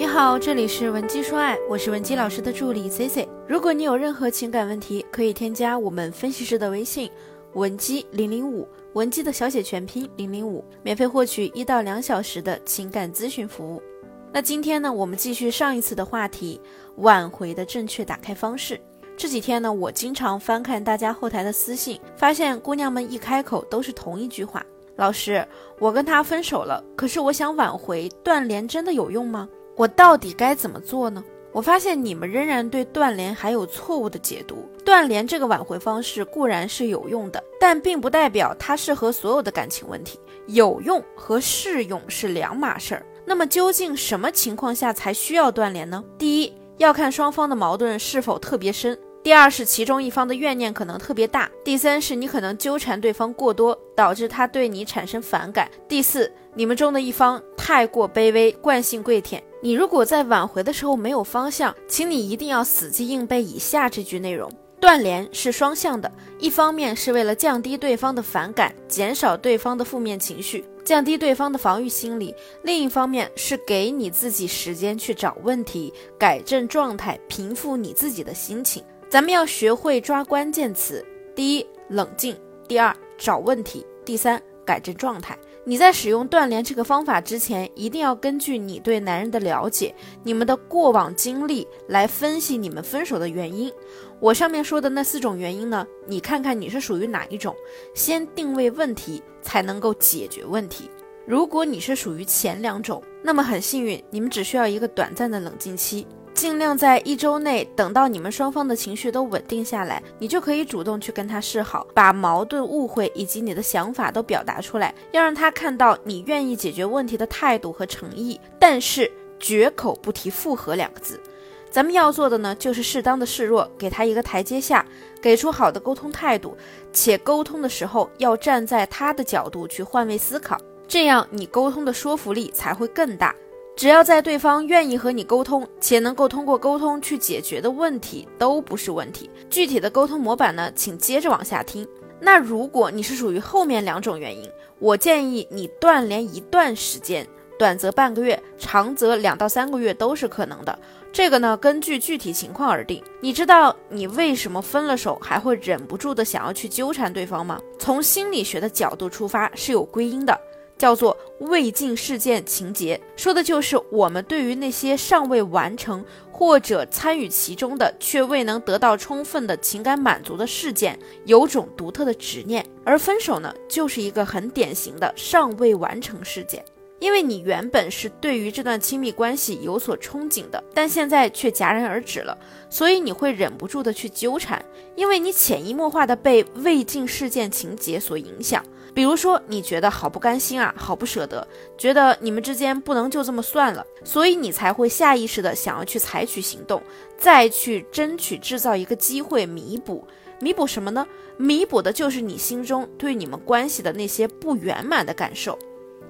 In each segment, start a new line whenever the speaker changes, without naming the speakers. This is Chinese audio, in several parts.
你好，这里是文姬说爱，我是文姬老师的助理 C C。如果你有任何情感问题，可以添加我们分析师的微信文姬零零五，文姬的小写全拼零零五，免费获取一到两小时的情感咨询服务。那今天呢，我们继续上一次的话题，挽回的正确打开方式。这几天呢，我经常翻看大家后台的私信，发现姑娘们一开口都是同一句话：老师，我跟他分手了，可是我想挽回，断联真的有用吗？我到底该怎么做呢？我发现你们仍然对断联还有错误的解读。断联这个挽回方式固然是有用的，但并不代表它适合所有的感情问题。有用和适用是两码事儿。那么究竟什么情况下才需要断联呢？第一，要看双方的矛盾是否特别深。第二是其中一方的怨念可能特别大，第三是你可能纠缠对方过多，导致他对你产生反感，第四你们中的一方太过卑微，惯性跪舔。你如果在挽回的时候没有方向，请你一定要死记硬背以下这句内容：断联是双向的，一方面是为了降低对方的反感，减少对方的负面情绪，降低对方的防御心理；另一方面是给你自己时间去找问题，改正状态，平复你自己的心情。咱们要学会抓关键词：第一，冷静；第二，找问题；第三，改正状态。你在使用断联这个方法之前，一定要根据你对男人的了解、你们的过往经历来分析你们分手的原因。我上面说的那四种原因呢，你看看你是属于哪一种？先定位问题，才能够解决问题。如果你是属于前两种，那么很幸运，你们只需要一个短暂的冷静期。尽量在一周内等到你们双方的情绪都稳定下来，你就可以主动去跟他示好，把矛盾、误会以及你的想法都表达出来，要让他看到你愿意解决问题的态度和诚意。但是绝口不提复合两个字。咱们要做的呢，就是适当的示弱，给他一个台阶下，给出好的沟通态度，且沟通的时候要站在他的角度去换位思考，这样你沟通的说服力才会更大。只要在对方愿意和你沟通，且能够通过沟通去解决的问题，都不是问题。具体的沟通模板呢，请接着往下听。那如果你是属于后面两种原因，我建议你断联一段时间，短则半个月，长则两到三个月都是可能的。这个呢，根据具体情况而定。你知道你为什么分了手还会忍不住的想要去纠缠对方吗？从心理学的角度出发是有归因的。叫做未尽事件情节，说的就是我们对于那些尚未完成或者参与其中的却未能得到充分的情感满足的事件，有种独特的执念。而分手呢，就是一个很典型的尚未完成事件，因为你原本是对于这段亲密关系有所憧憬的，但现在却戛然而止了，所以你会忍不住的去纠缠，因为你潜移默化的被未尽事件情节所影响。比如说，你觉得好不甘心啊，好不舍得，觉得你们之间不能就这么算了，所以你才会下意识的想要去采取行动，再去争取制造一个机会弥补。弥补什么呢？弥补的就是你心中对你们关系的那些不圆满的感受。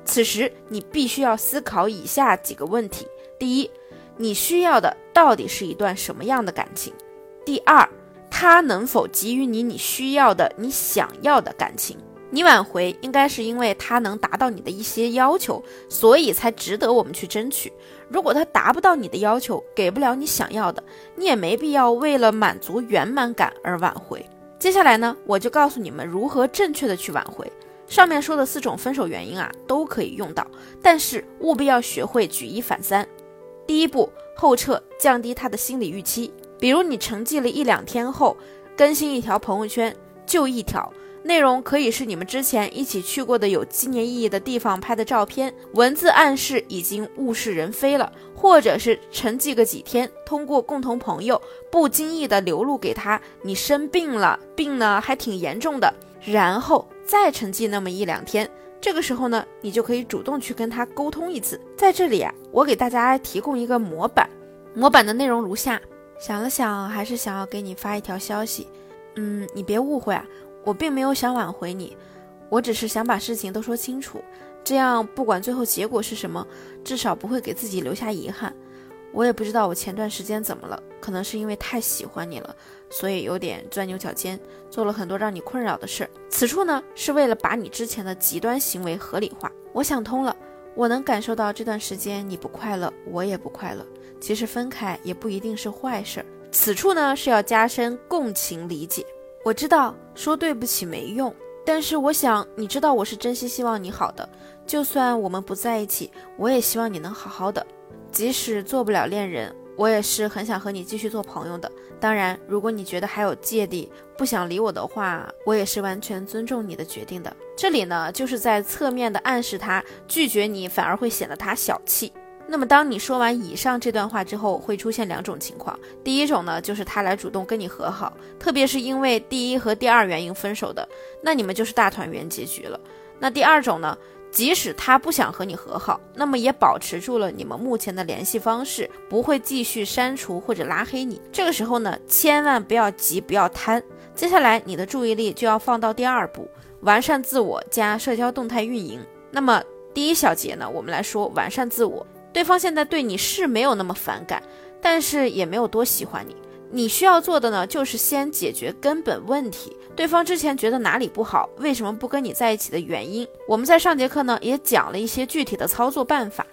此时，你必须要思考以下几个问题：第一，你需要的到底是一段什么样的感情？第二，他能否给予你你需要的、你想要的感情？你挽回应该是因为他能达到你的一些要求，所以才值得我们去争取。如果他达不到你的要求，给不了你想要的，你也没必要为了满足圆满感而挽回。接下来呢，我就告诉你们如何正确的去挽回。上面说的四种分手原因啊，都可以用到，但是务必要学会举一反三。第一步，后撤，降低他的心理预期。比如你沉寂了一两天后，更新一条朋友圈，就一条。内容可以是你们之前一起去过的有纪念意义的地方拍的照片，文字暗示已经物是人非了，或者是沉寂个几天，通过共同朋友不经意的流露给他，你生病了，病呢还挺严重的，然后再沉寂那么一两天，这个时候呢，你就可以主动去跟他沟通一次。在这里啊，我给大家提供一个模板，模板的内容如下：想了想，还是想要给你发一条消息，嗯，你别误会啊。我并没有想挽回你，我只是想把事情都说清楚，这样不管最后结果是什么，至少不会给自己留下遗憾。我也不知道我前段时间怎么了，可能是因为太喜欢你了，所以有点钻牛角尖，做了很多让你困扰的事儿。此处呢，是为了把你之前的极端行为合理化。我想通了，我能感受到这段时间你不快乐，我也不快乐。其实分开也不一定是坏事儿。此处呢是要加深共情理解。我知道说对不起没用，但是我想你知道我是真心希望你好的。就算我们不在一起，我也希望你能好好的。即使做不了恋人，我也是很想和你继续做朋友的。当然，如果你觉得还有芥蒂，不想理我的话，我也是完全尊重你的决定的。这里呢，就是在侧面的暗示他拒绝你，反而会显得他小气。那么，当你说完以上这段话之后，会出现两种情况。第一种呢，就是他来主动跟你和好，特别是因为第一和第二原因分手的，那你们就是大团圆结局了。那第二种呢，即使他不想和你和好，那么也保持住了你们目前的联系方式，不会继续删除或者拉黑你。这个时候呢，千万不要急，不要贪。接下来你的注意力就要放到第二步，完善自我加社交动态运营。那么第一小节呢，我们来说完善自我。对方现在对你是没有那么反感，但是也没有多喜欢你。你需要做的呢，就是先解决根本问题。对方之前觉得哪里不好，为什么不跟你在一起的原因，我们在上节课呢也讲了一些具体的操作办法。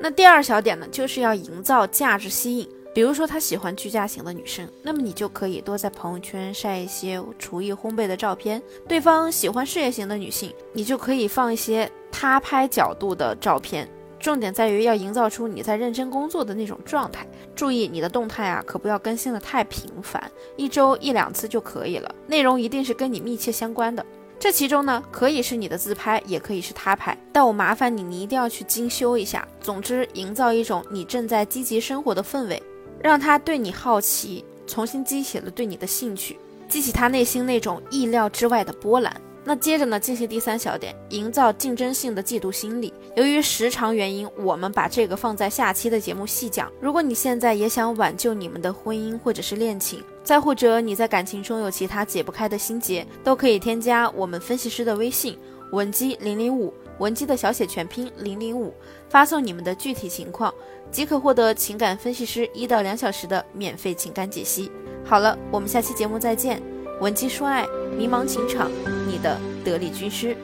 那第二小点呢，就是要营造价值吸引。比如说他喜欢居家型的女生，那么你就可以多在朋友圈晒一些厨艺烘焙的照片。对方喜欢事业型的女性，你就可以放一些他拍角度的照片。重点在于要营造出你在认真工作的那种状态。注意你的动态啊，可不要更新的太频繁，一周一两次就可以了。内容一定是跟你密切相关的。这其中呢，可以是你的自拍，也可以是他拍。但我麻烦你，你一定要去精修一下。总之，营造一种你正在积极生活的氛围，让他对你好奇，重新激起了对你的兴趣，激起他内心那种意料之外的波澜。那接着呢，进行第三小点，营造竞争性的嫉妒心理。由于时长原因，我们把这个放在下期的节目细讲。如果你现在也想挽救你们的婚姻或者是恋情，再或者你在感情中有其他解不开的心结，都可以添加我们分析师的微信文姬零零五，文姬的小写全拼零零五，发送你们的具体情况，即可获得情感分析师一到两小时的免费情感解析。好了，我们下期节目再见。文姬说爱，迷茫情场，你的得力军师。